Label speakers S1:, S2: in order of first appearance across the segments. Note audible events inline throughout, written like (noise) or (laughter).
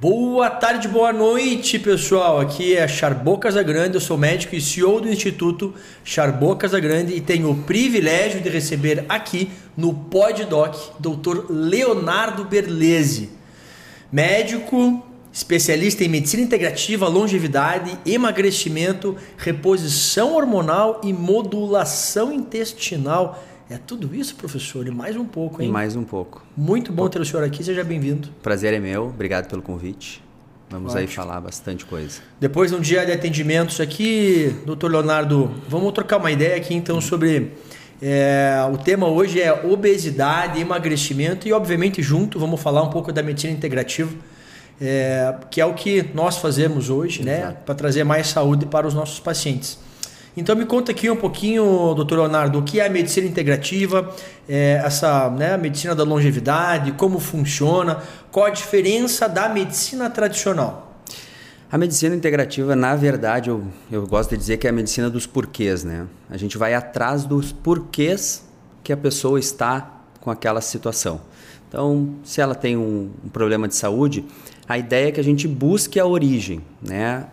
S1: boa
S2: tarde, boa noite, pessoal. Aqui é Charbô Casagrande, eu sou médico e CEO do Instituto Charbô Casagrande e tenho o privilégio de receber aqui no PodDoc Dr. Leonardo Berlese, médico, especialista em medicina integrativa, longevidade, emagrecimento, reposição hormonal e modulação intestinal é tudo isso, professor, e mais um pouco, hein?
S1: E mais um pouco.
S2: Muito bom ter o senhor aqui, seja bem-vindo.
S1: Prazer é meu, obrigado pelo convite. Vamos Ótimo. aí falar bastante coisa.
S2: Depois de um dia de atendimentos aqui, doutor Leonardo, vamos trocar uma ideia aqui então sobre. É, o tema hoje é obesidade, emagrecimento e, obviamente, junto vamos falar um pouco da medicina integrativa, é, que é o que nós fazemos hoje, né, Exato. né, para trazer mais saúde para os nossos pacientes. Então me conta aqui um pouquinho, doutor Leonardo, o que é a medicina integrativa, é, essa né, medicina da longevidade, como funciona, qual a diferença da medicina tradicional?
S1: A medicina integrativa, na verdade, eu, eu gosto de dizer que é a medicina dos porquês, né? A gente vai atrás dos porquês que a pessoa está com aquela situação. Então, se ela tem um, um problema de saúde, a ideia é que a gente busque a origem, né?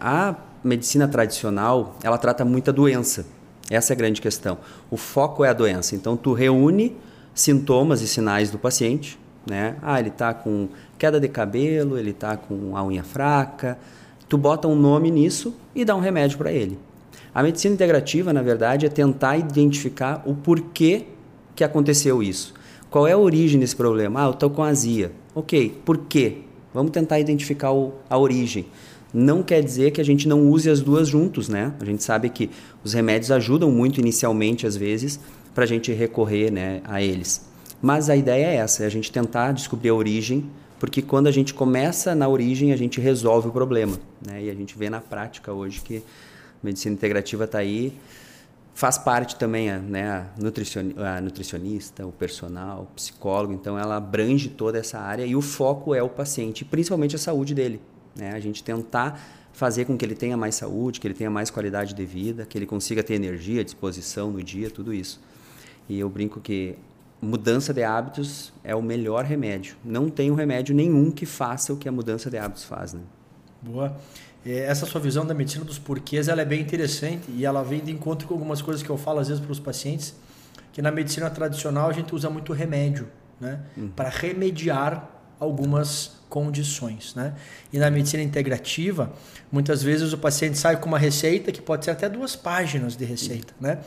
S1: Medicina tradicional, ela trata muita doença. Essa é a grande questão. O foco é a doença. Então, tu reúne sintomas e sinais do paciente, né? Ah, ele está com queda de cabelo, ele está com a unha fraca. Tu bota um nome nisso e dá um remédio para ele. A medicina integrativa, na verdade, é tentar identificar o porquê que aconteceu isso. Qual é a origem desse problema? Ah, eu estou com azia. Ok, por quê? Vamos tentar identificar o, a origem. Não quer dizer que a gente não use as duas juntos, né? A gente sabe que os remédios ajudam muito inicialmente, às vezes, para a gente recorrer né, a eles. Mas a ideia é essa, é a gente tentar descobrir a origem, porque quando a gente começa na origem, a gente resolve o problema. Né? E a gente vê na prática hoje que a medicina integrativa está aí, faz parte também né, a, a nutricionista, o personal, o psicólogo, então ela abrange toda essa área e o foco é o paciente, principalmente a saúde dele. Né? A gente tentar fazer com que ele tenha mais saúde, que ele tenha mais qualidade de vida, que ele consiga ter energia, disposição no dia, tudo isso. E eu brinco que mudança de hábitos é o melhor remédio. Não tem um remédio nenhum que faça o que a mudança de hábitos faz. Né?
S2: Boa. É, essa sua visão da medicina dos porquês ela é bem interessante e ela vem de encontro com algumas coisas que eu falo às vezes para os pacientes, que na medicina tradicional a gente usa muito remédio, né? Uhum. Para remediar algumas condições. Né? E na medicina integrativa, muitas vezes o paciente sai com uma receita que pode ser até duas páginas de receita. Né?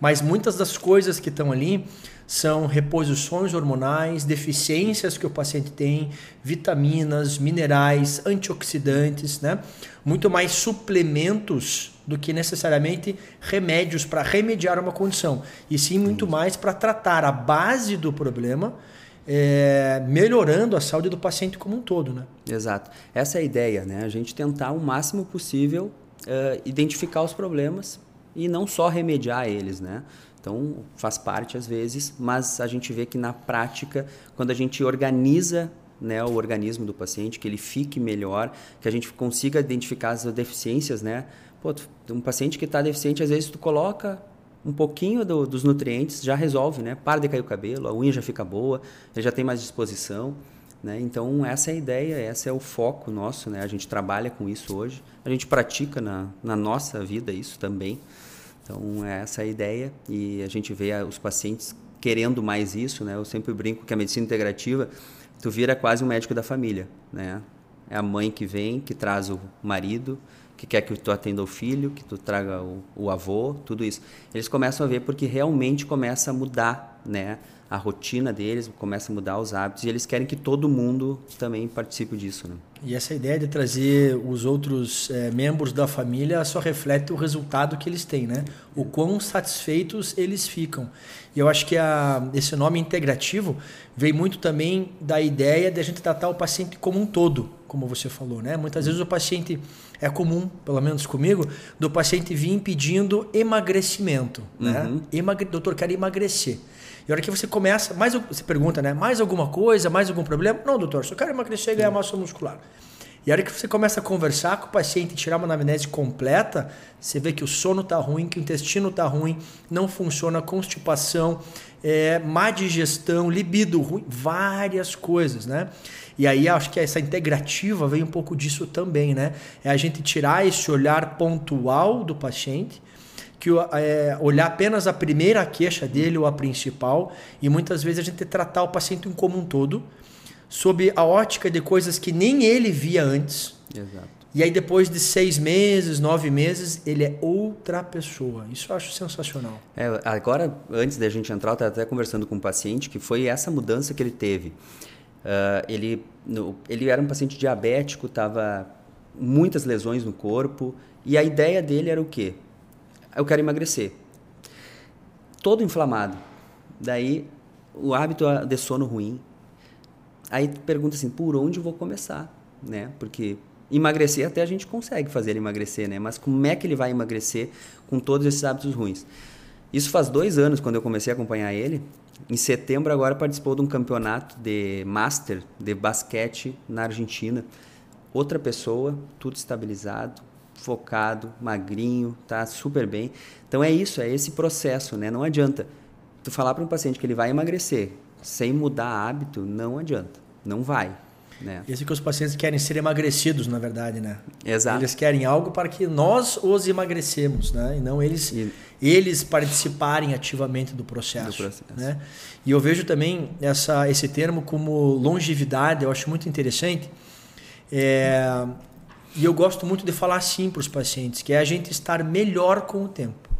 S2: Mas muitas das coisas que estão ali são reposições hormonais, deficiências que o paciente tem, vitaminas, minerais, antioxidantes, né? muito mais suplementos do que necessariamente remédios para remediar uma condição, e sim muito mais para tratar a base do problema é, melhorando a saúde do paciente como um todo, né?
S1: Exato. Essa é a ideia, né? A gente tentar o máximo possível uh, identificar os problemas e não só remediar eles, né? Então faz parte às vezes, mas a gente vê que na prática, quando a gente organiza né, o organismo do paciente, que ele fique melhor, que a gente consiga identificar as deficiências, né? Pô, um paciente que está deficiente, às vezes tu coloca um pouquinho do, dos nutrientes já resolve, né? Para de cair o cabelo, a unha já fica boa, ele já tem mais disposição, né? Então essa é a ideia, esse é o foco nosso, né? A gente trabalha com isso hoje, a gente pratica na, na nossa vida isso também. Então essa é a ideia e a gente vê os pacientes querendo mais isso, né? Eu sempre brinco que a medicina integrativa tu vira quase um médico da família, né? É a mãe que vem, que traz o marido, que quer que tu atenda o filho, que tu traga o, o avô, tudo isso. Eles começam a ver porque realmente começa a mudar, né? a rotina deles, começa a mudar os hábitos e eles querem que todo mundo também participe disso. Né?
S2: E essa ideia de trazer os outros é, membros da família só reflete o resultado que eles têm, né? O quão satisfeitos eles ficam. E eu acho que a, esse nome integrativo vem muito também da ideia de a gente tratar o paciente como um todo, como você falou, né? Muitas vezes o paciente é comum, pelo menos comigo, do paciente vir pedindo emagrecimento, né? uhum. né? Emagre... Doutor, quero emagrecer. E a hora que você começa, mais você pergunta, né? Mais alguma coisa, mais algum problema? Não, doutor, só quero emagrecer e ganhar massa muscular. E a hora que você começa a conversar com o paciente, tirar uma anamnese completa, você vê que o sono está ruim, que o intestino está ruim, não funciona, constipação, é, má digestão, libido ruim, várias coisas, né? E aí acho que essa integrativa vem um pouco disso também, né? É a gente tirar esse olhar pontual do paciente, que é, olhar apenas a primeira queixa dele ou a principal, e muitas vezes a gente tratar o paciente como um todo, sob a ótica de coisas que nem ele via antes.
S1: Exato.
S2: E aí, depois de seis meses, nove meses, ele é outra pessoa. Isso eu acho sensacional.
S1: É, agora, antes da gente entrar, eu estava até conversando com um paciente que foi essa mudança que ele teve. Uh, ele, no, ele era um paciente diabético, estava muitas lesões no corpo, e a ideia dele era o quê? Eu quero emagrecer. Todo inflamado. Daí, o hábito de sono ruim. Aí pergunta assim, por onde vou começar? Né? Porque Emagrecer até a gente consegue fazer ele emagrecer, né? Mas como é que ele vai emagrecer com todos esses hábitos ruins? Isso faz dois anos quando eu comecei a acompanhar ele. Em setembro agora participou de um campeonato de master de basquete na Argentina. Outra pessoa, tudo estabilizado, focado, magrinho, tá super bem. Então é isso, é esse processo, né? Não adianta tu falar para um paciente que ele vai emagrecer sem mudar hábito, não adianta, não vai. Né?
S2: Isso que os pacientes querem ser emagrecidos, na verdade, né?
S1: Exato.
S2: Eles querem algo para que nós os emagrecemos, né? E não eles, e... eles participarem ativamente do processo, do processo. Né? E eu vejo também essa, esse termo como longevidade, eu acho muito interessante. É, e eu gosto muito de falar assim para os pacientes, que é a gente estar melhor com o tempo.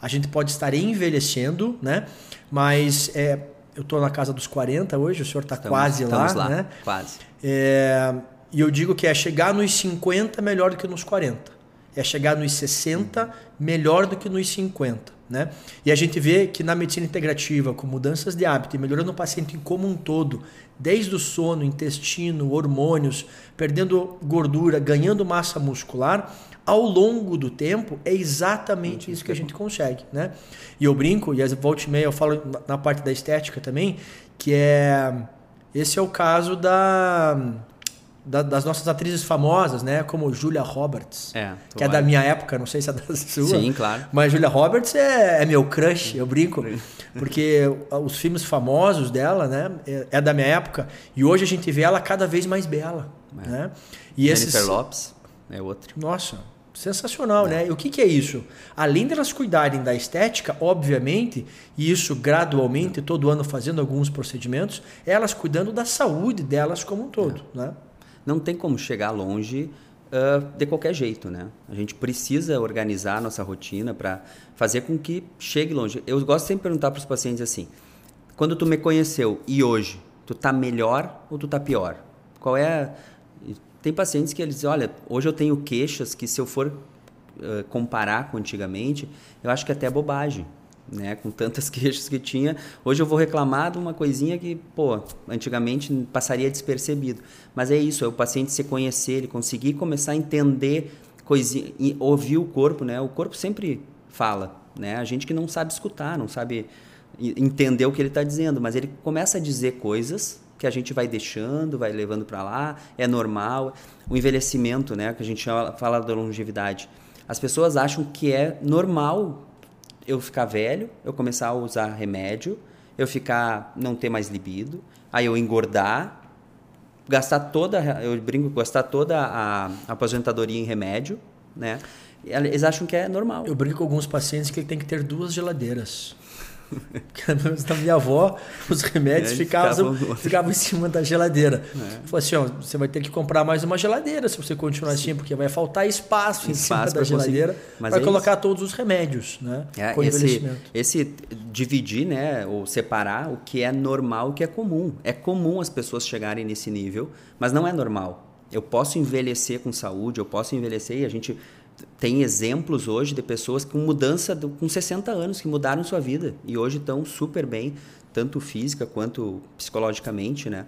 S2: A gente pode estar envelhecendo, né? Mas é, eu estou na casa dos 40 hoje, o senhor está quase lá, lá, né?
S1: Quase.
S2: É, e eu digo que é chegar nos 50 melhor do que nos 40. É chegar nos 60 melhor do que nos 50. Né? E a gente vê que na medicina integrativa, com mudanças de hábito e melhorando o paciente como um todo, desde o sono, intestino, hormônios, perdendo gordura, ganhando massa muscular, ao longo do tempo, é exatamente isso que a gente consegue, né? E eu brinco, e as volta e meia eu falo na parte da estética também, que é... Esse é o caso da, da das nossas atrizes famosas, né? Como Julia Roberts,
S1: é,
S2: que é da minha época, não sei se é da (laughs) sua.
S1: Sim, claro.
S2: Mas Julia Roberts é, é meu crush, eu brinco. Porque os filmes famosos dela, né? É, é, da minha época. E hoje a gente vê ela cada vez mais bela, é. né?
S1: E Jennifer esses... Lopes é outro.
S2: Nossa, Sensacional, né? E o que, que é isso? Além delas cuidarem da estética, obviamente, e isso gradualmente, todo ano fazendo alguns procedimentos, elas cuidando da saúde delas como um todo, é. né?
S1: Não tem como chegar longe uh, de qualquer jeito, né? A gente precisa organizar a nossa rotina para fazer com que chegue longe. Eu gosto sempre de perguntar para os pacientes assim: quando tu me conheceu e hoje, tu tá melhor ou tu tá pior? Qual é tem pacientes que eles dizem, olha, hoje eu tenho queixas que se eu for uh, comparar com antigamente, eu acho que é até é bobagem. Né, com tantas (laughs) queixas que tinha, hoje eu vou reclamar de uma coisinha que, pô, antigamente passaria despercebido. Mas é isso, é o paciente se conhecer, ele conseguir começar a entender coisinha, ouvir o corpo, né? O corpo sempre fala, né? A gente que não sabe escutar, não sabe entender o que ele está dizendo, mas ele começa a dizer coisas que a gente vai deixando, vai levando para lá, é normal. O envelhecimento, né, que a gente fala da longevidade. As pessoas acham que é normal eu ficar velho, eu começar a usar remédio, eu ficar não ter mais libido, aí eu engordar, gastar toda, eu brinco, gastar toda a aposentadoria em remédio, né? Eles acham que é normal.
S2: Eu brinco com alguns pacientes que ele tem que ter duas geladeiras. (laughs) da minha avó, os remédios é, ficavam, ficavam, ficavam, em cima da geladeira. É. Falei assim, ó, você vai ter que comprar mais uma geladeira se você continuar assim, porque vai faltar espaço, espaço em cima da geladeira para é colocar isso. todos os remédios, né?
S1: É, esse, esse dividir, né, ou separar o que é normal, o que é comum. É comum as pessoas chegarem nesse nível, mas não é normal. Eu posso envelhecer com saúde, eu posso envelhecer e a gente tem exemplos hoje de pessoas com mudança com 60 anos que mudaram sua vida e hoje estão super bem, tanto física quanto psicologicamente, né?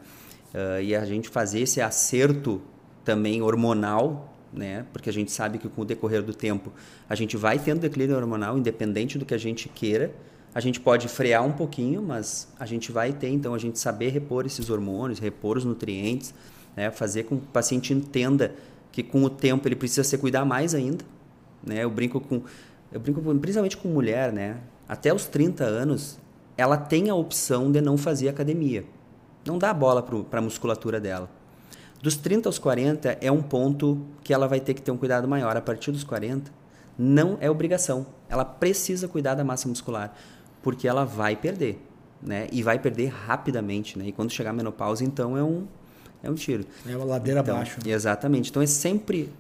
S1: Uh, e a gente fazer esse acerto também hormonal, né? Porque a gente sabe que com o decorrer do tempo a gente vai tendo declínio hormonal, independente do que a gente queira. A gente pode frear um pouquinho, mas a gente vai ter, então, a gente saber repor esses hormônios, repor os nutrientes, né? fazer com que o paciente entenda que com o tempo ele precisa se cuidar mais ainda, né? Eu brinco com eu brinco principalmente com mulher, né? Até os 30 anos ela tem a opção de não fazer academia. Não dá bola para a musculatura dela. Dos 30 aos 40 é um ponto que ela vai ter que ter um cuidado maior. A partir dos 40, não é obrigação. Ela precisa cuidar da massa muscular, porque ela vai perder, né? E vai perder rapidamente, né? E quando chegar a menopausa, então é um é um tiro.
S2: É uma ladeira
S1: então,
S2: abaixo.
S1: Né? Exatamente. Então é sempre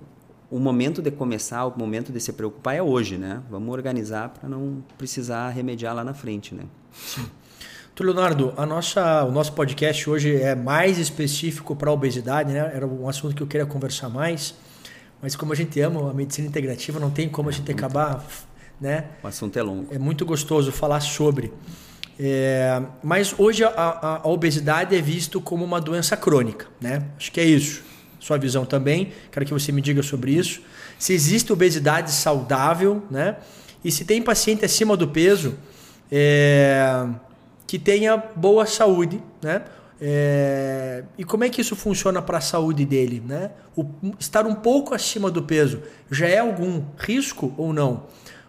S1: o momento de começar, o momento de se preocupar é hoje, né? Vamos organizar para não precisar remediar lá na frente, né?
S2: Sim. Leonardo, a nossa, o nosso podcast hoje é mais específico para a obesidade, né? Era um assunto que eu queria conversar mais, mas como a gente ama a medicina integrativa, não tem como a gente acabar, né?
S1: O assunto é longo.
S2: É muito gostoso falar sobre. É, mas hoje a, a, a, obesidade é visto como uma doença crônica, né? Acho que é isso. Sua visão também. Quero que você me diga sobre isso. Se existe obesidade saudável, né? E se tem paciente acima do peso, é, que tenha boa saúde, né? É, e como é que isso funciona para a saúde dele, né? O, estar um pouco acima do peso já é algum risco ou não?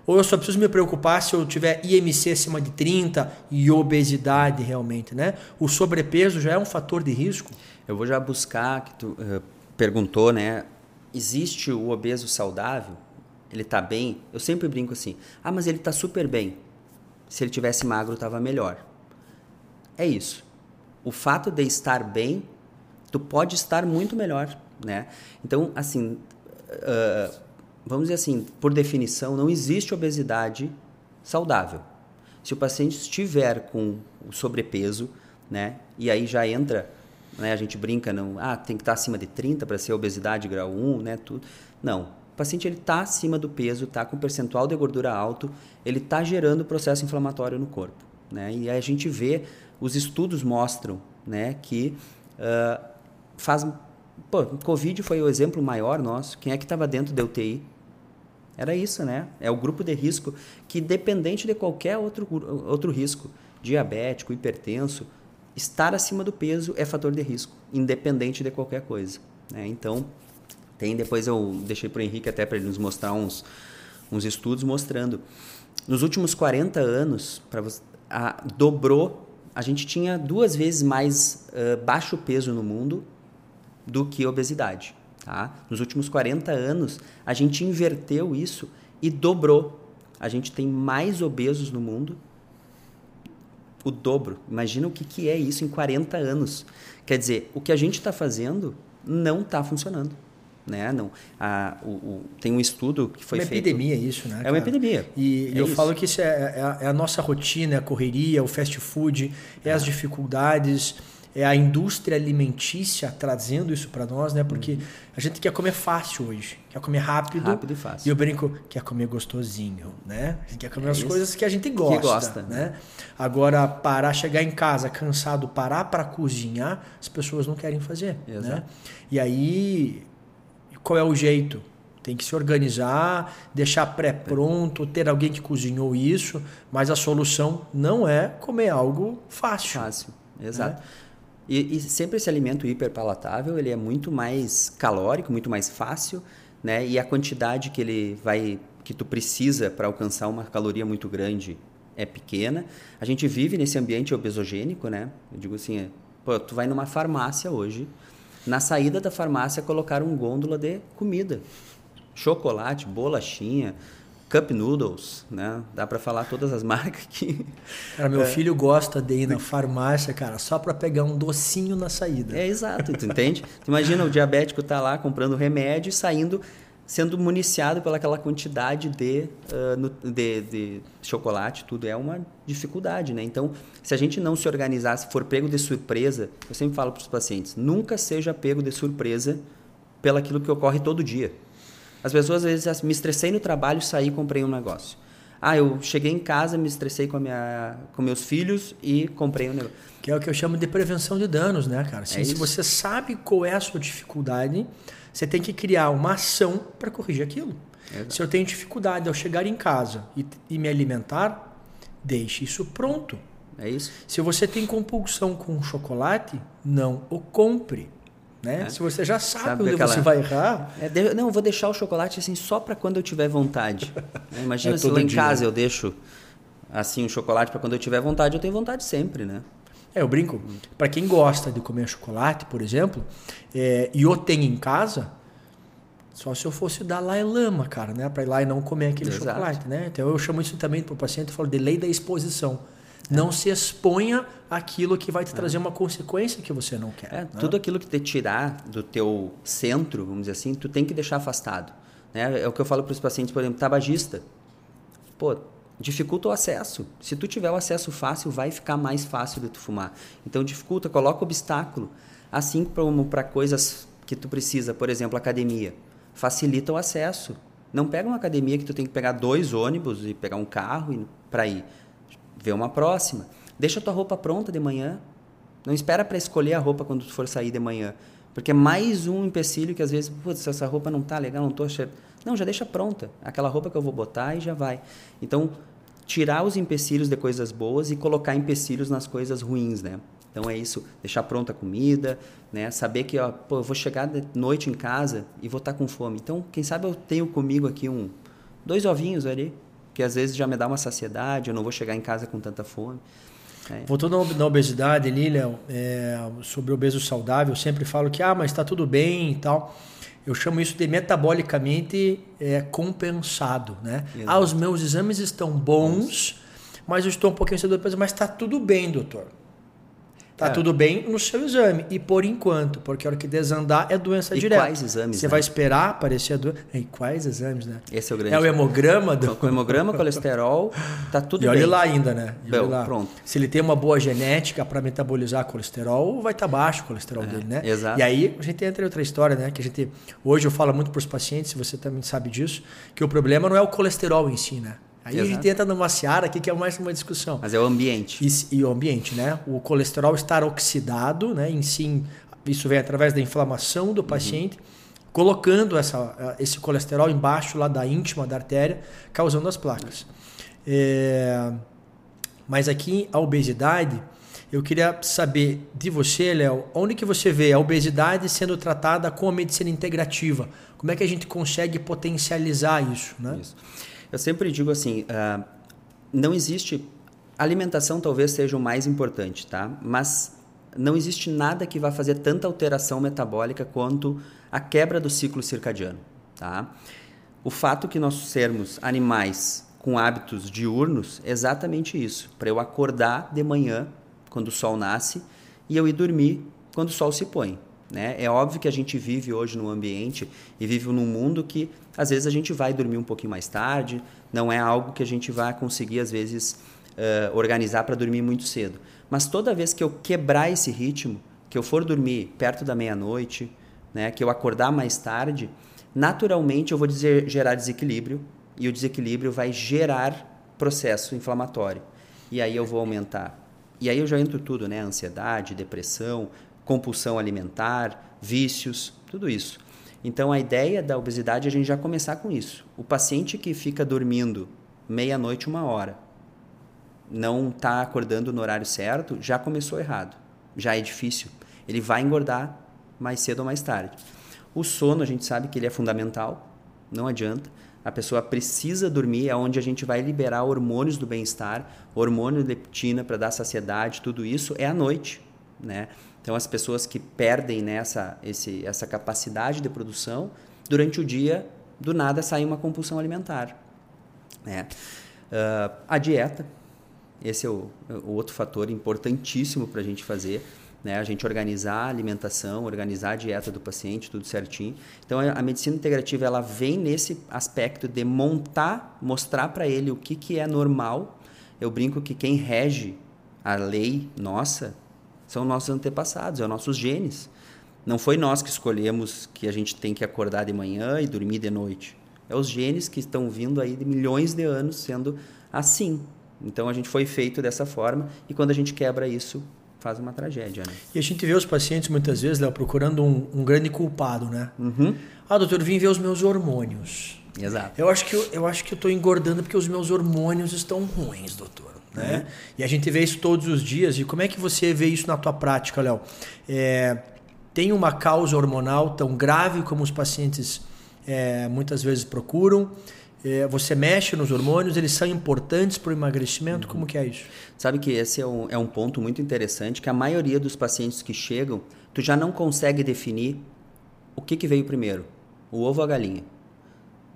S2: Ou eu só preciso me preocupar se eu tiver IMC acima de 30 e obesidade realmente, né? O sobrepeso já é um fator de risco?
S1: Eu vou já buscar, que tu uh, perguntou, né? Existe o obeso saudável? Ele está bem? Eu sempre brinco assim, ah, mas ele está super bem. Se ele tivesse magro, estava melhor. É isso. O fato de estar bem, tu pode estar muito melhor, né? Então, assim, uh, vamos dizer assim, por definição, não existe obesidade saudável. Se o paciente estiver com sobrepeso, né? E aí já entra, né? A gente brinca, não, ah, tem que estar acima de 30 para ser obesidade grau 1, né? Tudo. Não. O paciente ele está acima do peso, está com percentual de gordura alto, ele está gerando processo inflamatório no corpo, né? E aí a gente vê os estudos mostram né, que uh, faz. Pô, Covid foi o exemplo maior nosso. Quem é que estava dentro da UTI? Era isso, né? É o grupo de risco que, dependente de qualquer outro, outro risco, diabético, hipertenso, estar acima do peso é fator de risco, independente de qualquer coisa. Né? Então, tem depois eu deixei para o Henrique até para ele nos mostrar uns, uns estudos mostrando. Nos últimos 40 anos, para dobrou a gente tinha duas vezes mais uh, baixo peso no mundo do que obesidade. Tá? Nos últimos 40 anos, a gente inverteu isso e dobrou. A gente tem mais obesos no mundo, o dobro. Imagina o que, que é isso em 40 anos. Quer dizer, o que a gente está fazendo não está funcionando né? Não, a, o, o, tem um estudo que foi
S2: uma
S1: feito.
S2: É uma epidemia isso, né?
S1: É cara? uma epidemia.
S2: E,
S1: é
S2: eu isso. falo que isso é, é, a, é, a, nossa rotina, é a correria, o fast food, é, as dificuldades, é a indústria alimentícia trazendo isso para nós, né? Porque uhum. a gente quer comer fácil hoje, quer comer rápido.
S1: Rápido e fácil.
S2: E eu brinco, quer comer gostosinho, né? A gente quer comer é as isso. coisas que a gente gosta, que gosta, né? Agora, parar, chegar em casa cansado, parar para cozinhar, as pessoas não querem fazer, né? Exato. né? E aí qual é o jeito? Tem que se organizar, deixar pré-pronto, ter alguém que cozinhou isso, mas a solução não é comer algo fácil.
S1: Fácil, exato. Né? E, e, sempre esse alimento hiperpalatável, ele é muito mais calórico, muito mais fácil, né? E a quantidade que ele vai, que tu precisa para alcançar uma caloria muito grande é pequena. A gente vive nesse ambiente obesogênico, né? Eu digo assim, pô, tu vai numa farmácia hoje, na saída da farmácia colocaram um gôndola de comida. Chocolate, bolachinha, cup noodles, né? Dá para falar todas as (laughs) marcas aqui.
S2: Cara, meu é. filho gosta de ir na farmácia, cara, só para pegar um docinho na saída.
S1: É exato, tu entende? Imagina o diabético tá lá comprando remédio e saindo sendo municiado pelaquela quantidade de, uh, de, de, chocolate, tudo é uma dificuldade, né? Então, se a gente não se organizar, se for pego de surpresa, eu sempre falo para os pacientes, nunca seja pego de surpresa pelaquilo que ocorre todo dia. As pessoas às vezes me estressei no trabalho, saí e comprei um negócio. Ah, eu cheguei em casa, me estressei com, a minha, com meus filhos e comprei um negócio.
S2: Que é o que eu chamo de prevenção de danos, né, cara? Assim, é se você sabe qual é a sua dificuldade, você tem que criar uma ação para corrigir aquilo. Exato. Se eu tenho dificuldade ao chegar em casa e, e me alimentar, deixe isso pronto.
S1: É isso.
S2: Se você tem compulsão com chocolate, não o compre. Né? É. Se você já sabe, sabe onde aquela... você vai errar.
S1: É, não, eu vou deixar o chocolate assim só para quando eu tiver vontade. (laughs) Imagina é se lá em casa eu deixo assim um chocolate para quando eu tiver vontade, eu tenho vontade sempre, né?
S2: É, eu brinco. Para quem gosta de comer chocolate, por exemplo, é, e eu tenho em casa, só se eu fosse dar lá e lama, cara, né? Para ir lá e não comer aquele Exato. chocolate, né? Então eu chamo isso também para o paciente, eu falo de lei da exposição. É. Não se exponha aquilo que vai te trazer é. uma consequência que você não quer.
S1: É,
S2: né?
S1: Tudo aquilo que te tirar do teu centro, vamos dizer assim, tu tem que deixar afastado. Né? É o que eu falo para os pacientes, por exemplo, tabagista. Pô, dificulta o acesso. Se tu tiver o acesso fácil, vai ficar mais fácil de tu fumar. Então dificulta, coloca obstáculo. Assim como para coisas que tu precisa, por exemplo, academia, facilita o acesso. Não pega uma academia que tu tem que pegar dois ônibus e pegar um carro para ir. Vê uma próxima. Deixa tua roupa pronta de manhã. Não espera para escolher a roupa quando tu for sair de manhã. Porque é mais um empecilho que às vezes, putz, essa roupa não tá legal, não tô achando. Não, já deixa pronta. Aquela roupa que eu vou botar e já vai. Então, tirar os empecilhos de coisas boas e colocar empecilhos nas coisas ruins, né? Então é isso, deixar pronta a comida, né? Saber que, ó, pô, eu vou chegar de noite em casa e vou estar tá com fome. Então, quem sabe eu tenho comigo aqui um dois ovinhos ali, que às vezes já me dá uma saciedade, eu não vou chegar em casa com tanta fome.
S2: É. Voltando na obesidade ali, Léo, é, sobre o obeso saudável, eu sempre falo que, ah, mas está tudo bem e tal. Eu chamo isso de metabolicamente é, compensado, né? Ah, os meus exames estão bons, mas eu estou um pouquinho depois, mas está tudo bem, doutor. Tá é. tudo bem no seu exame. E por enquanto, porque a hora que desandar é doença
S1: e
S2: direta.
S1: quais exames?
S2: Você
S1: né?
S2: vai esperar aparecer a doença. E quais exames, né?
S1: Esse é o grande.
S2: É o hemograma do.
S1: Com hemograma, colesterol, tá tudo
S2: e
S1: bem.
S2: olha lá ainda, né?
S1: Bom, lá. pronto.
S2: Se ele tem uma boa genética para metabolizar colesterol, vai estar tá baixo o colesterol é, dele, né?
S1: Exato.
S2: E aí a gente entra em outra história, né? Que a gente. Hoje eu falo muito para os pacientes, você também sabe disso, que o problema não é o colesterol em si, né? Aí Exato. a gente entra numa seara aqui que é mais uma discussão.
S1: Mas é o ambiente.
S2: E, e, o ambiente, né? O colesterol estar oxidado, né? Em si, isso vem através da inflamação do paciente, uhum. colocando essa, esse colesterol embaixo lá da íntima da artéria, causando as placas. É, mas aqui a obesidade, eu queria saber de você, Léo, onde que você vê a obesidade sendo tratada com a medicina integrativa? Como é que a gente consegue potencializar isso, né? Isso.
S1: Eu sempre digo assim, uh, não existe alimentação talvez seja o mais importante, tá? Mas não existe nada que vá fazer tanta alteração metabólica quanto a quebra do ciclo circadiano, tá? O fato que nós sermos animais com hábitos diurnos é exatamente isso. Para eu acordar de manhã quando o sol nasce e eu ir dormir quando o sol se põe. Né? É óbvio que a gente vive hoje num ambiente e vive num mundo que às vezes a gente vai dormir um pouquinho mais tarde, não é algo que a gente vai conseguir às vezes uh, organizar para dormir muito cedo. Mas toda vez que eu quebrar esse ritmo, que eu for dormir perto da meia-noite, né, que eu acordar mais tarde, naturalmente eu vou dizer, gerar desequilíbrio e o desequilíbrio vai gerar processo inflamatório. E aí eu vou aumentar. E aí eu já entro tudo, né? Ansiedade, depressão, compulsão alimentar, vícios, tudo isso. Então a ideia da obesidade é a gente já começar com isso. O paciente que fica dormindo meia-noite, uma hora, não está acordando no horário certo, já começou errado. Já é difícil. Ele vai engordar mais cedo ou mais tarde. O sono, a gente sabe que ele é fundamental, não adianta. A pessoa precisa dormir, é onde a gente vai liberar hormônios do bem-estar, hormônio leptina para dar saciedade, tudo isso é à noite, né? Então, as pessoas que perdem nessa esse, essa capacidade de produção, durante o dia, do nada sai uma compulsão alimentar. Né? Uh, a dieta, esse é o, o outro fator importantíssimo para a gente fazer. Né? A gente organizar a alimentação, organizar a dieta do paciente, tudo certinho. Então, a medicina integrativa ela vem nesse aspecto de montar, mostrar para ele o que, que é normal. Eu brinco que quem rege a lei nossa são nossos antepassados, são nossos genes. Não foi nós que escolhemos que a gente tem que acordar de manhã e dormir de noite. É os genes que estão vindo aí de milhões de anos sendo assim. Então a gente foi feito dessa forma e quando a gente quebra isso, faz uma tragédia, né?
S2: E a gente vê os pacientes muitas vezes, Léo, procurando um, um, grande culpado, né?
S1: Uhum.
S2: Ah, doutor, vim ver os meus hormônios.
S1: Exato.
S2: Eu acho que eu, eu acho que eu estou engordando porque os meus hormônios estão ruins, doutor. Né? E a gente vê isso todos os dias. E como é que você vê isso na tua prática, Léo? É, tem uma causa hormonal tão grave como os pacientes é, muitas vezes procuram? É, você mexe nos hormônios, eles são importantes para o emagrecimento? Uhum. Como que é isso?
S1: Sabe que esse é um, é um ponto muito interessante, que a maioria dos pacientes que chegam, tu já não consegue definir o que, que veio primeiro, o ovo ou a galinha.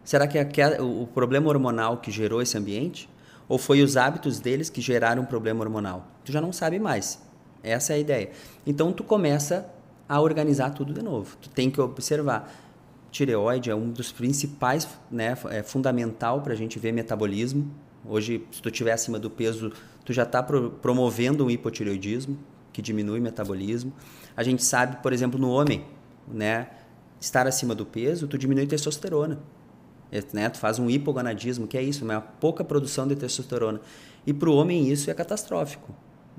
S1: Será que é o problema hormonal que gerou esse ambiente? Ou foi os hábitos deles que geraram um problema hormonal? Tu já não sabe mais. Essa é a ideia. Então tu começa a organizar tudo de novo. Tu tem que observar. Tireoide é um dos principais, né, é fundamental para a gente ver metabolismo. Hoje, se tu estiver acima do peso, tu já está pro, promovendo um hipotireoidismo, que diminui o metabolismo. A gente sabe, por exemplo, no homem, né, estar acima do peso, tu diminui testosterona. Né? Tu faz um hipogonadismo, que é isso, uma pouca produção de testosterona. E para o homem isso é catastrófico.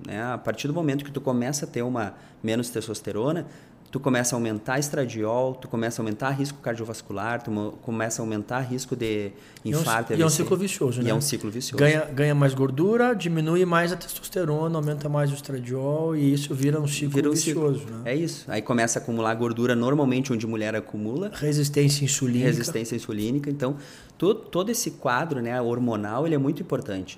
S1: Né? A partir do momento que tu começa a ter uma menos testosterona, tu começa a aumentar estradiol, tu começa a aumentar risco cardiovascular, tu começa a aumentar risco de infarto.
S2: E é um, e é um ciclo vicioso,
S1: e
S2: né?
S1: é um ciclo vicioso.
S2: Ganha, ganha mais gordura, diminui mais a testosterona, aumenta mais o estradiol e isso vira um ciclo vira um vicioso. Ciclo. Né?
S1: É isso. Aí começa a acumular gordura normalmente onde mulher acumula.
S2: Resistência insulínica.
S1: Resistência insulínica. Então, todo, todo esse quadro né, hormonal ele é muito importante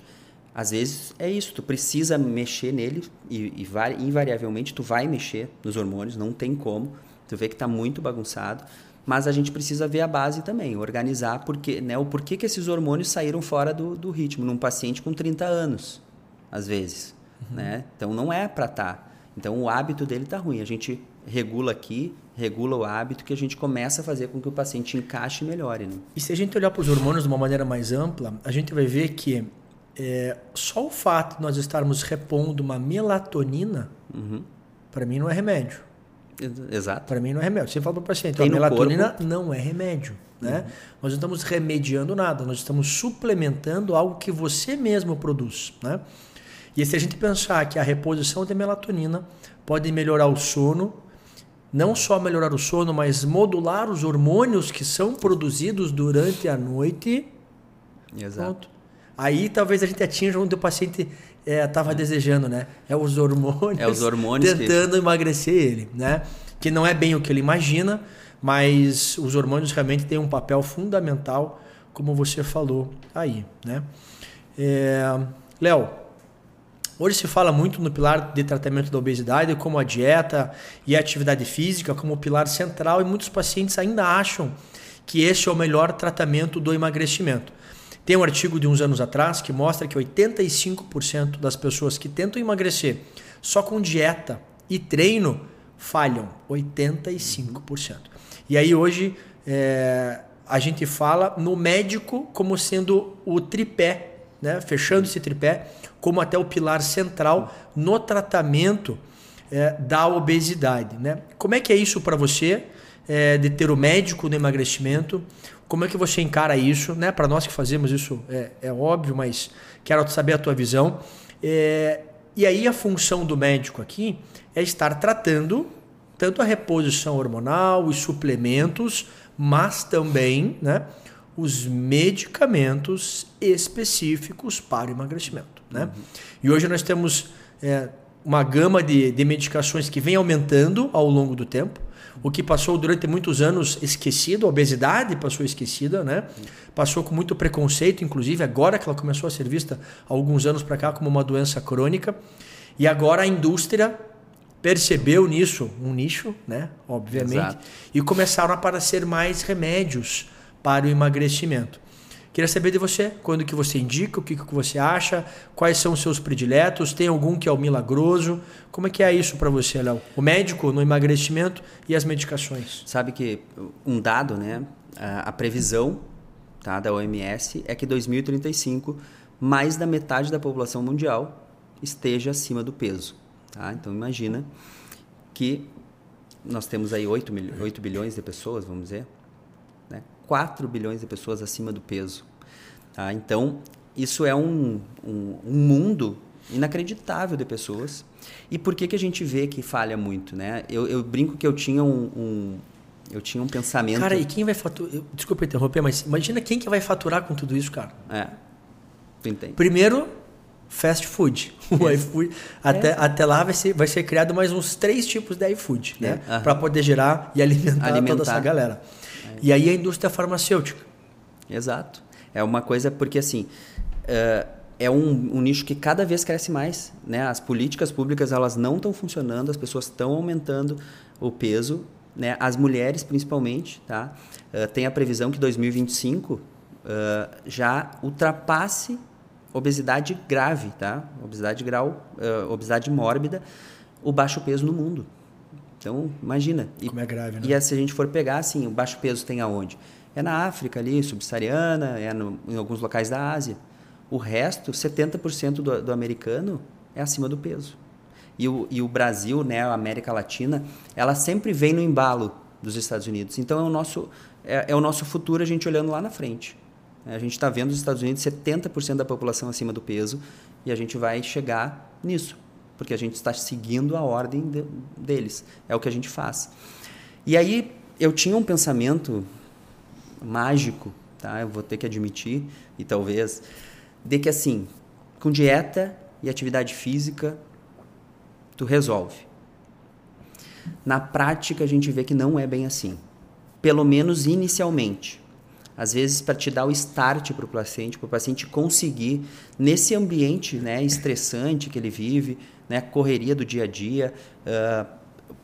S1: às vezes é isso, tu precisa mexer nele e, e invariavelmente tu vai mexer nos hormônios, não tem como. Tu vê que está muito bagunçado, mas a gente precisa ver a base também, organizar porque, né, o porquê que esses hormônios saíram fora do, do ritmo num paciente com 30 anos, às vezes, uhum. né? Então não é para estar. Tá. Então o hábito dele tá ruim. A gente regula aqui, regula o hábito que a gente começa a fazer com que o paciente encaixe e melhore. Né?
S2: E se a gente olhar para os hormônios de uma maneira mais ampla, a gente vai ver que é, só o fato de nós estarmos repondo uma melatonina, uhum. para mim não é remédio.
S1: Exato.
S2: Para mim não é remédio. Você fala para o paciente, a melatonina corpo. não é remédio. Né? Uhum. Nós não estamos remediando nada, nós estamos suplementando algo que você mesmo produz. Né? E se a gente pensar que a reposição de melatonina pode melhorar o sono, não só melhorar o sono, mas modular os hormônios que são produzidos durante a noite.
S1: Exato. Pronto.
S2: Aí talvez a gente atinja onde o paciente estava é, desejando, né? É os hormônios.
S1: É os hormônios
S2: tentando que... emagrecer ele, né? Que não é bem o que ele imagina, mas os hormônios realmente têm um papel fundamental, como você falou aí, né? É... Léo, hoje se fala muito no pilar de tratamento da obesidade, como a dieta e a atividade física como pilar central, e muitos pacientes ainda acham que esse é o melhor tratamento do emagrecimento. Tem um artigo de uns anos atrás que mostra que 85% das pessoas que tentam emagrecer só com dieta e treino falham. 85%. E aí hoje é, a gente fala no médico como sendo o tripé, né? fechando esse tripé, como até o pilar central no tratamento é, da obesidade. Né? Como é que é isso para você, é, de ter o médico no emagrecimento? Como é que você encara isso? Né? Para nós que fazemos isso é, é, óbvio, mas quero saber a tua visão. É, e aí a função do médico aqui é estar tratando tanto a reposição hormonal, os suplementos, mas também né, os medicamentos específicos para o emagrecimento. Né? Uhum. E hoje nós temos é, uma gama de, de medicações que vem aumentando ao longo do tempo o que passou durante muitos anos esquecido, a obesidade passou esquecida, né? Passou com muito preconceito, inclusive agora que ela começou a ser vista há alguns anos para cá como uma doença crônica. E agora a indústria percebeu nisso um nicho, né? Obviamente, Exato. e começaram a aparecer mais remédios para o emagrecimento. Queria saber de você, quando que você indica, o que, que você acha, quais são os seus prediletos, tem algum que é o milagroso? Como é que é isso para você, Léo? O médico no emagrecimento e as medicações?
S1: Sabe que um dado, né? A previsão tá, da OMS é que 2035 mais da metade da população mundial esteja acima do peso. Tá? Então imagina que nós temos aí 8, 8 bilhões de pessoas, vamos dizer, 4 bilhões de pessoas acima do peso. Tá? Então, isso é um, um, um, mundo inacreditável de pessoas. E por que, que a gente vê que falha muito? Né? Eu, eu brinco que eu tinha um, um eu tinha um pensamento.
S2: Cara, e quem vai faturar? Desculpa interromper, mas imagina quem que vai faturar com tudo isso, cara.
S1: É. Tu entende?
S2: Primeiro, fast food. (laughs) O é. iFood. Até, é. até lá vai ser, vai ser criado mais uns três tipos de iFood, né? É. Para poder gerar e alimentar, alimentar, toda essa galera. E aí a indústria farmacêutica.
S1: Exato. É uma coisa porque assim uh, é um, um, nicho que cada vez cresce mais, né? As políticas públicas elas não estão funcionando, as pessoas estão aumentando o peso, né? As mulheres principalmente, tá? Uh, tem a previsão que 2025 uh, já ultrapasse obesidade grave, tá? Obesidade grau, uh, obesidade mórbida, o baixo peso no mundo. Então, imagina.
S2: E, Como é grave, né?
S1: E se a gente for pegar, assim, o baixo peso tem aonde? É na África ali, subsaariana, é no, em alguns locais da Ásia. O resto, 70% do, do americano é acima do peso. E o, e o Brasil, né, a América Latina, ela sempre vem no embalo dos Estados Unidos. Então, é o nosso, é, é o nosso futuro a gente olhando lá na frente. A gente está vendo os Estados Unidos 70% da população acima do peso e a gente vai chegar nisso, porque a gente está seguindo a ordem de, deles. É o que a gente faz. E aí eu tinha um pensamento mágico, tá? Eu vou ter que admitir e talvez de que assim, com dieta e atividade física tu resolve. Na prática a gente vê que não é bem assim. Pelo menos inicialmente às vezes para te dar o start para o paciente, para o paciente conseguir nesse ambiente né, estressante que ele vive, né, correria do dia a dia, uh,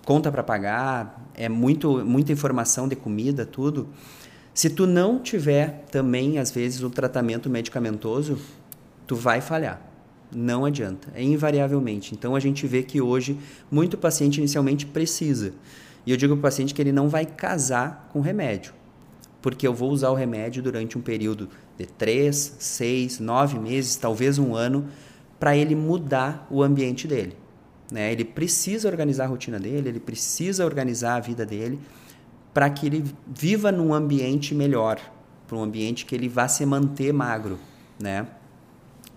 S1: conta para pagar, é muito, muita informação de comida, tudo. Se tu não tiver também às vezes o tratamento medicamentoso, tu vai falhar. Não adianta, é invariavelmente. Então a gente vê que hoje muito paciente inicialmente precisa. E eu digo para o paciente que ele não vai casar com remédio porque eu vou usar o remédio durante um período de 3, 6, 9 meses, talvez um ano, para ele mudar o ambiente dele. Né? Ele precisa organizar a rotina dele, ele precisa organizar a vida dele para que ele viva num ambiente melhor, para um ambiente que ele vá se manter magro, né?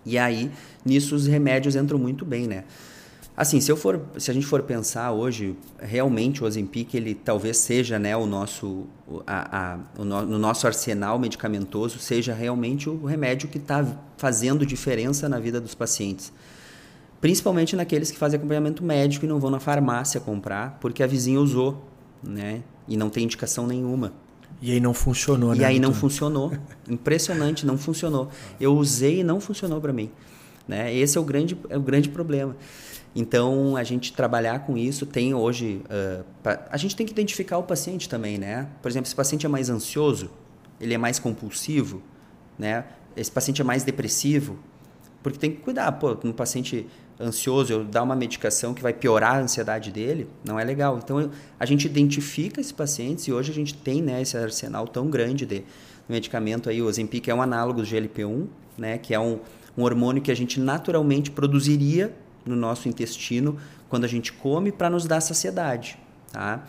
S1: E aí, nisso os remédios entram muito bem, né? Assim, se eu for, se a gente for pensar hoje, realmente o Ozempic ele talvez seja, né, o nosso, a, a, o no, no, nosso arsenal medicamentoso seja realmente o remédio que está fazendo diferença na vida dos pacientes, principalmente naqueles que fazem acompanhamento médico e não vão na farmácia comprar porque a vizinha usou, né, e não tem indicação nenhuma.
S2: E aí não funcionou,
S1: né? E aí não funcionou. (laughs) Impressionante, não funcionou. Eu usei e não funcionou para mim. Né? Esse é o grande, é o grande problema. Então, a gente trabalhar com isso tem hoje. Uh, pra, a gente tem que identificar o paciente também, né? Por exemplo, se o paciente é mais ansioso, ele é mais compulsivo, né? Esse paciente é mais depressivo, porque tem que cuidar. Pô, um paciente ansioso, eu dar uma medicação que vai piorar a ansiedade dele, não é legal. Então, a gente identifica esses pacientes e hoje a gente tem né, esse arsenal tão grande de medicamento aí. O Ozempic é um análogo do GLP-1, né? Que é um, um hormônio que a gente naturalmente produziria no nosso intestino quando a gente come para nos dar saciedade. Tá?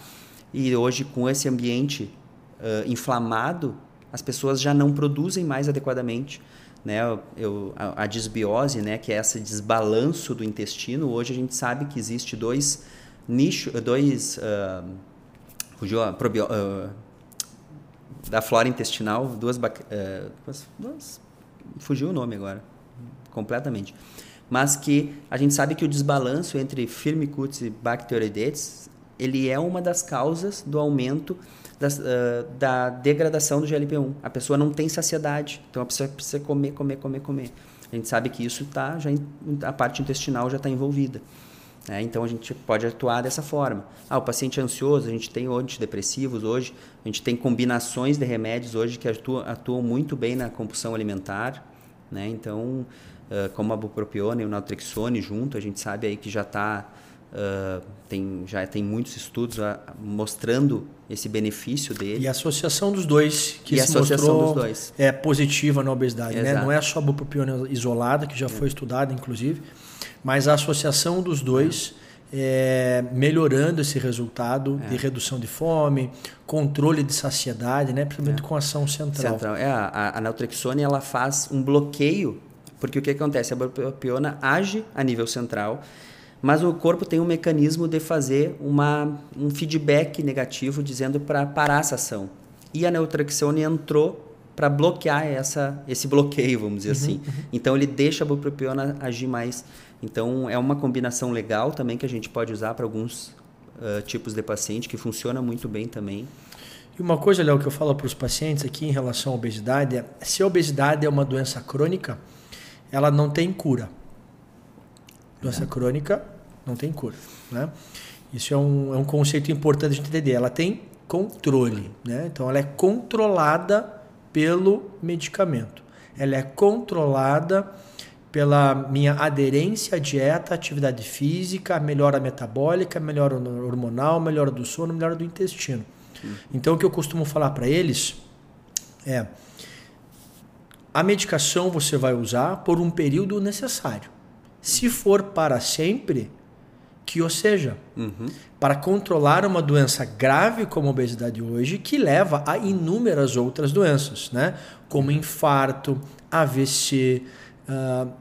S1: E hoje, com esse ambiente uh, inflamado, as pessoas já não produzem mais adequadamente. Né? Eu, a, a desbiose, né? que é esse desbalanço do intestino, hoje a gente sabe que existe dois nichos, dois. Uh, fugiu a probio, da flora intestinal, duas, uh, duas. Fugiu o nome agora, completamente mas que a gente sabe que o desbalanço entre Firmicutes e Bacteroidetes ele é uma das causas do aumento das, uh, da degradação do GLP-1. A pessoa não tem saciedade, então a pessoa precisa comer, comer, comer, comer. A gente sabe que isso tá já a parte intestinal já está envolvida. Né? Então a gente pode atuar dessa forma. Ah, o paciente é ansioso, a gente tem antidepressivos hoje, a gente tem combinações de remédios hoje que atuam, atuam muito bem na compulsão alimentar. Né? Então uh, como a bupropiona e o naltrexone junto, a gente sabe aí que já está Uh, tem, já tem muitos estudos uh, mostrando esse benefício dele.
S2: E a associação dos dois, que
S1: e
S2: se mostrou é positiva na obesidade. Né? Não é só a bupropiona isolada, que já é. foi estudada, inclusive, mas a associação dos dois é. É, melhorando esse resultado de é. redução de fome, controle de saciedade, né? principalmente é. com ação central. central.
S1: É, a, a naltrexone ela faz um bloqueio porque o que acontece? A bupropiona age a nível central, mas o corpo tem um mecanismo de fazer uma, um feedback negativo dizendo para parar essa ação. E a neurotraxone entrou para bloquear essa, esse bloqueio, vamos dizer uhum, assim. Uhum. Então ele deixa a bupropiona agir mais. Então é uma combinação legal também que a gente pode usar para alguns uh, tipos de paciente que funciona muito bem também.
S2: E uma coisa, Léo, que eu falo para os pacientes aqui em relação à obesidade é: se a obesidade é uma doença crônica, ela não tem cura. Doença é. crônica não tem cura. Né? Isso é um, é um conceito importante de entender. Ela tem controle. Né? Então, ela é controlada pelo medicamento. Ela é controlada pela minha aderência à dieta, atividade física, melhora metabólica, melhora hormonal, melhora do sono, melhora do intestino. Então, o que eu costumo falar para eles é: a medicação você vai usar por um período necessário. Se for para sempre, que ou seja, uhum. para controlar uma doença grave como a obesidade hoje, que leva a inúmeras outras doenças, né? como infarto, AVC, uh,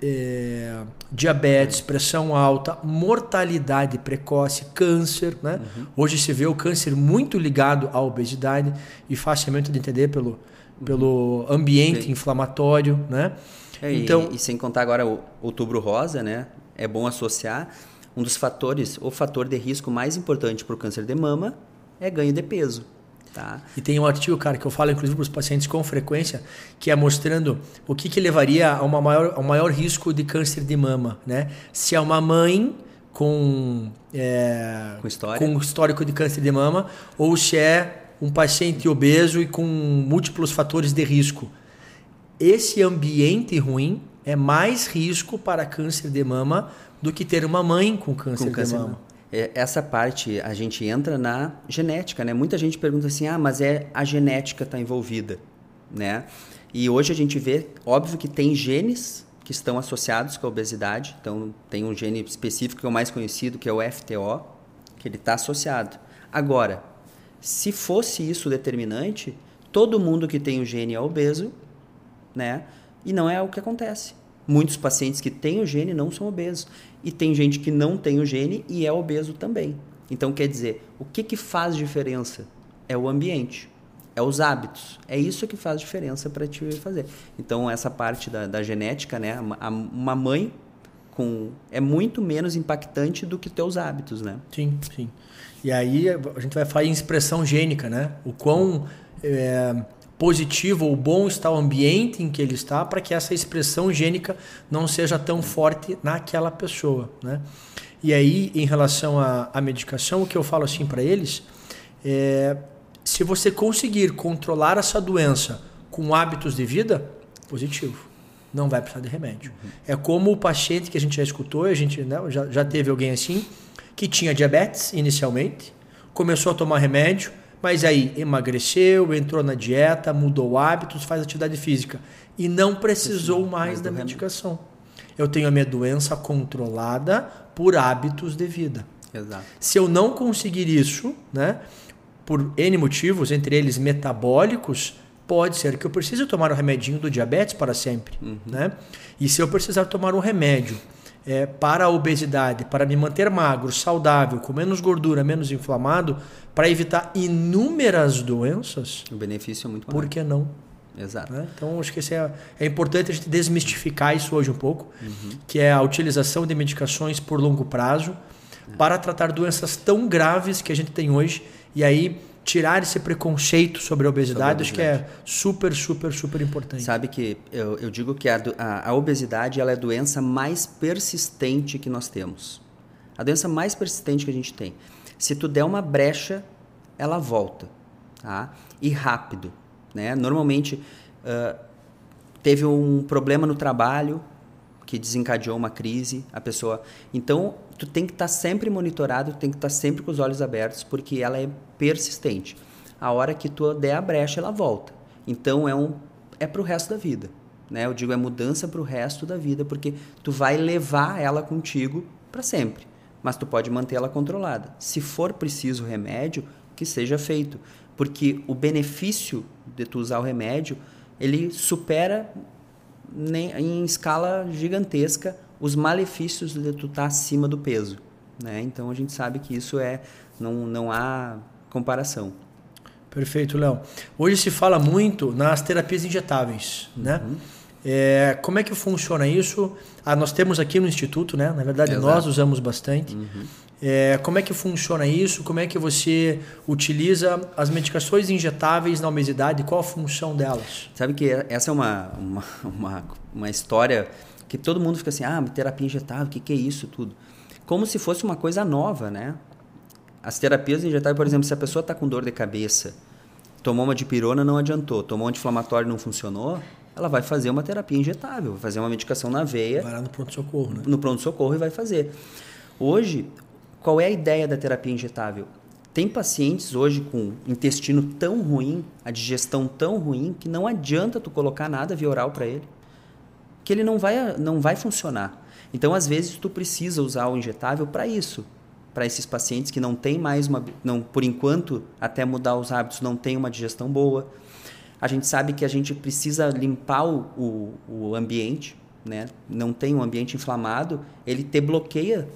S2: é, diabetes, pressão alta, mortalidade precoce, câncer. Né? Uhum. Hoje se vê o câncer muito ligado à obesidade e facilmente de entender pelo. Pelo ambiente Sim. inflamatório. Né?
S1: É, então, e, e, sem contar agora o outubro rosa, né? é bom associar. Um dos fatores, o fator de risco mais importante para o câncer de mama é ganho de peso. Tá.
S2: E tem um artigo, cara, que eu falo inclusive para os pacientes com frequência, que é mostrando o que, que levaria a, uma maior, a um maior risco de câncer de mama. Né? Se é uma mãe com, é, com, com histórico de câncer de mama ou se é um paciente obeso e com múltiplos fatores de risco. Esse ambiente ruim é mais risco para câncer de mama do que ter uma mãe com câncer, com câncer de mama.
S1: É, essa parte a gente entra na genética, né? Muita gente pergunta assim, ah, mas é a genética está envolvida, né? E hoje a gente vê, óbvio que tem genes que estão associados com a obesidade. Então tem um gene específico que é o mais conhecido, que é o FTO, que ele está associado. Agora, se fosse isso determinante, todo mundo que tem o gene é obeso, né? E não é o que acontece. Muitos pacientes que têm o gene não são obesos. E tem gente que não tem o gene e é obeso também. Então, quer dizer, o que, que faz diferença? É o ambiente, é os hábitos. É isso que faz diferença para te fazer. Então, essa parte da, da genética, né? uma mãe com é muito menos impactante do que teus hábitos, né?
S2: Sim, sim. E aí a gente vai falar em expressão gênica, né? O quão é, positivo ou bom está o ambiente em que ele está para que essa expressão gênica não seja tão forte naquela pessoa. Né? E aí, em relação à, à medicação, o que eu falo assim para eles é: se você conseguir controlar essa doença com hábitos de vida, positivo. Não vai precisar de remédio. Uhum. É como o paciente que a gente já escutou, a gente né, já, já teve alguém assim, que tinha diabetes inicialmente, começou a tomar remédio, mas aí emagreceu, entrou na dieta, mudou hábitos, faz atividade física e não precisou mais da medicação. Eu tenho a minha doença controlada por hábitos de vida.
S1: Exato.
S2: Se eu não conseguir isso, né, por N motivos, entre eles metabólicos, pode ser que eu precise tomar o remedinho do diabetes para sempre. Uhum. Né? E se eu precisar tomar um remédio é, para a obesidade, para me manter magro, saudável, com menos gordura, menos inflamado, para evitar inúmeras doenças.
S1: O benefício é muito maior.
S2: Por que não?
S1: Exato.
S2: Né? Então, acho que é, é importante a gente desmistificar isso hoje um pouco, uhum. que é a utilização de medicações por longo prazo é. para tratar doenças tão graves que a gente tem hoje. E aí, tirar esse preconceito sobre a obesidade, sobre a obesidade. acho que é super, super, super importante.
S1: Sabe que eu, eu digo que a, a, a, obesidade ela é a doença mais persistente que nós temos. A doença mais persistente que a gente tem. Se tu der uma brecha, ela volta, tá? E rápido, né? Normalmente uh, teve um problema no trabalho que desencadeou uma crise, a pessoa. Então, tu tem que estar tá sempre monitorado, tem que estar tá sempre com os olhos abertos, porque ela é persistente. A hora que tu der a brecha, ela volta. Então, é um é para o resto da vida. Né? Eu digo, é mudança para o resto da vida, porque tu vai levar ela contigo para sempre mas tu pode mantê-la controlada. Se for preciso remédio, que seja feito, porque o benefício de tu usar o remédio, ele supera em escala gigantesca os malefícios de tu estar tá acima do peso, né? Então a gente sabe que isso é não não há comparação.
S2: Perfeito, Léo. Hoje se fala muito nas terapias injetáveis, né? uhum. né? É, como é que funciona isso? Ah, nós temos aqui no Instituto, né? Na verdade, Exato. nós usamos bastante. Uhum. É, como é que funciona isso? Como é que você utiliza as medicações injetáveis na obesidade? Qual a função delas?
S1: Sabe que essa é uma, uma, uma, uma história que todo mundo fica assim, ah, terapia injetável, o que, que é isso tudo? Como se fosse uma coisa nova, né? As terapias injetáveis, por exemplo, se a pessoa está com dor de cabeça, tomou uma dipirona, não adiantou, tomou um anti-inflamatório, não funcionou, ela vai fazer uma terapia injetável, vai fazer uma medicação na veia.
S2: Vai lá no pronto-socorro, né?
S1: No pronto-socorro e vai fazer. Hoje, qual é a ideia da terapia injetável? Tem pacientes hoje com intestino tão ruim, a digestão tão ruim, que não adianta tu colocar nada via oral para ele, que ele não vai, não vai funcionar. Então, às vezes, tu precisa usar o injetável para isso, para esses pacientes que não têm mais uma, não, por enquanto, até mudar os hábitos, não tem uma digestão boa. A gente sabe que a gente precisa limpar o, o, o ambiente, né? Não tem um ambiente inflamado, ele te bloqueia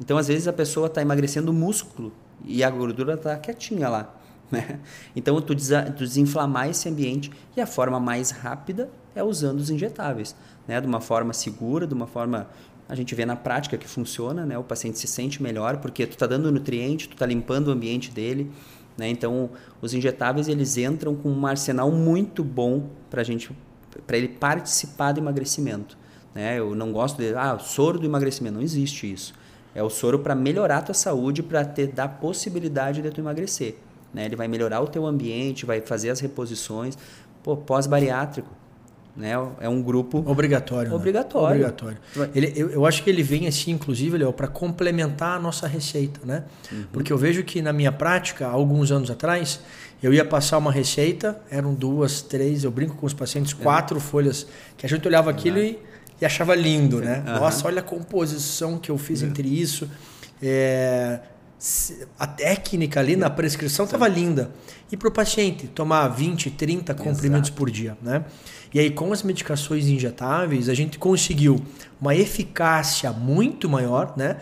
S1: então, às vezes, a pessoa está emagrecendo músculo e a gordura está quietinha lá. (laughs) Né? Então, tu, desinflamar esse ambiente e a forma mais rápida é usando os injetáveis, né? de uma forma segura, de uma forma a gente vê na prática que funciona, né? O paciente se sente melhor porque tu está dando nutriente, tu está limpando o ambiente dele, né? Então, os injetáveis eles entram com um arsenal muito bom para gente, para ele participar do emagrecimento, né? Eu não gosto de ah soro do emagrecimento, não existe isso. É o soro para melhorar a tua saúde, para te dar possibilidade de tu emagrecer. Né? Ele vai melhorar o teu ambiente, vai fazer as reposições. Pô, pós-bariátrico. Né? É um grupo
S2: obrigatório.
S1: Obrigatório.
S2: Né? Obrigatório. Ele, eu, eu, acho que ele vem assim, inclusive, para complementar a nossa receita, né? Uhum. Porque eu vejo que na minha prática, há alguns anos atrás, eu ia passar uma receita, eram duas, três, eu brinco com os pacientes, é. quatro folhas, que a gente olhava aquilo e e achava lindo, né? Uhum. Nossa, olha a composição que eu fiz uhum. entre isso. É, a técnica ali na prescrição estava linda. E para o paciente tomar 20, 30 comprimidos Exato. por dia, né? E aí com as medicações injetáveis a gente conseguiu uma eficácia muito maior, né?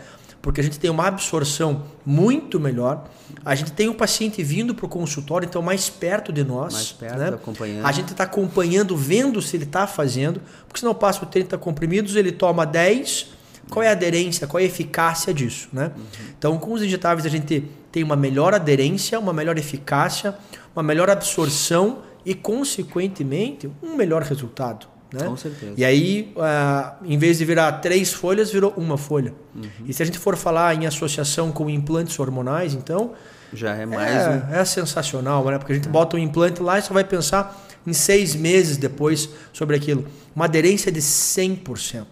S2: Porque a gente tem uma absorção muito melhor. A gente tem o um paciente vindo para o consultório, então mais perto de nós.
S1: Mais perto,
S2: né?
S1: acompanhando.
S2: A gente está acompanhando, vendo se ele está fazendo, porque se não passa 30 comprimidos, ele toma 10. Qual é a aderência, qual é a eficácia disso? Né? Uhum. Então, com os injetáveis, a gente tem uma melhor aderência, uma melhor eficácia, uma melhor absorção e, consequentemente, um melhor resultado. Né?
S1: Com certeza.
S2: E aí, uh, em vez de virar três folhas, virou uma folha. Uhum. E se a gente for falar em associação com implantes hormonais, então.
S1: Já é mais.
S2: É, um... é sensacional, né? Porque a gente bota um implante lá e só vai pensar em seis meses depois sobre aquilo. Uma aderência de 100%.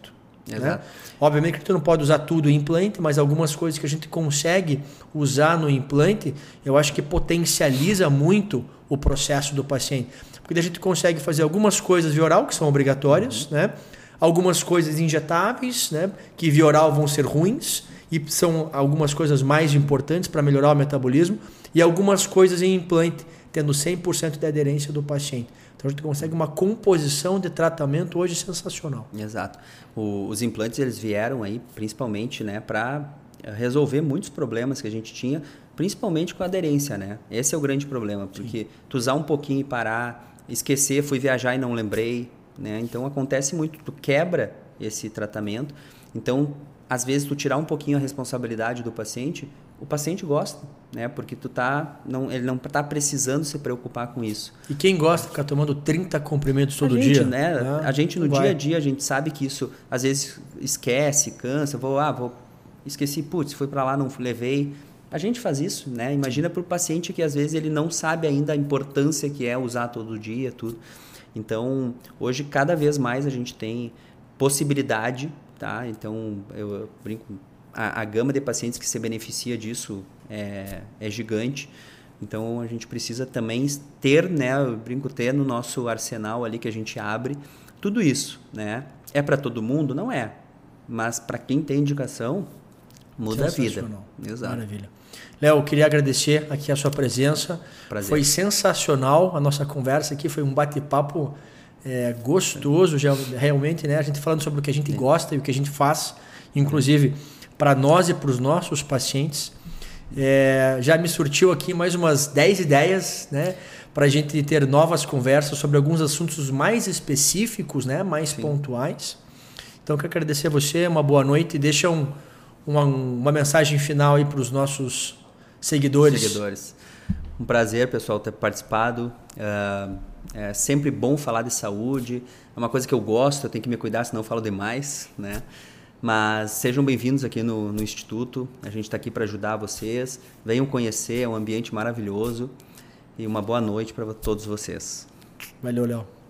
S2: Né? Exato. Né? Obviamente que a gente não pode usar tudo em implante, mas algumas coisas que a gente consegue usar no implante, eu acho que potencializa muito o processo do paciente porque a gente consegue fazer algumas coisas via oral, que são obrigatórias, uhum. né? algumas coisas injetáveis, né? que via oral vão ser ruins, e são algumas coisas mais importantes para melhorar o metabolismo, e algumas coisas em implante, tendo 100% de aderência do paciente. Então a gente consegue uma composição de tratamento hoje sensacional.
S1: Exato. O, os implantes eles vieram aí principalmente né, para resolver muitos problemas que a gente tinha, principalmente com a aderência, né? Esse é o grande problema, porque Sim. tu usar um pouquinho e parar, esquecer, fui viajar e não lembrei, né? Então acontece muito, tu quebra esse tratamento. Então, às vezes tu tirar um pouquinho a responsabilidade do paciente, o paciente gosta, né? Porque tu tá não ele não tá precisando se preocupar com isso.
S2: E quem gosta de ficar tomando 30 comprimidos todo
S1: a gente,
S2: dia,
S1: né? Ah, a gente no vai. dia a dia a gente sabe que isso às vezes esquece, cansa, vou ah, vou esqueci, putz, fui para lá, não levei. A gente faz isso, né? Imagina para o paciente que às vezes ele não sabe ainda a importância que é usar todo dia, tudo. Então, hoje cada vez mais a gente tem possibilidade, tá? Então, eu, eu brinco, a, a, gama de pacientes que se beneficia disso é, é gigante. Então, a gente precisa também ter, né? Eu brinco, ter no nosso arsenal ali que a gente abre tudo isso, né? É para todo mundo? Não é. Mas para quem tem indicação, muda a vida.
S2: Exato. Maravilha. Léo, queria agradecer aqui a sua presença. Prazer. Foi sensacional a nossa conversa aqui, foi um bate-papo é, gostoso, já, realmente, né? A gente falando sobre o que a gente gosta e o que a gente faz, inclusive para nós e para os nossos pacientes. É, já me surtiu aqui mais umas 10 ideias, né? Para a gente ter novas conversas sobre alguns assuntos mais específicos, né? Mais Sim. pontuais. Então, quero agradecer a você, uma boa noite. Deixa um, uma, uma mensagem final aí para os nossos seguidores.
S1: Seguidores. Um prazer, pessoal, ter participado. Uh, é sempre bom falar de saúde. É uma coisa que eu gosto, eu tenho que me cuidar, senão eu falo demais, né? Mas sejam bem-vindos aqui no, no Instituto. A gente está aqui para ajudar vocês. Venham conhecer, é um ambiente maravilhoso. E uma boa noite para todos vocês.
S2: Valeu, Léo.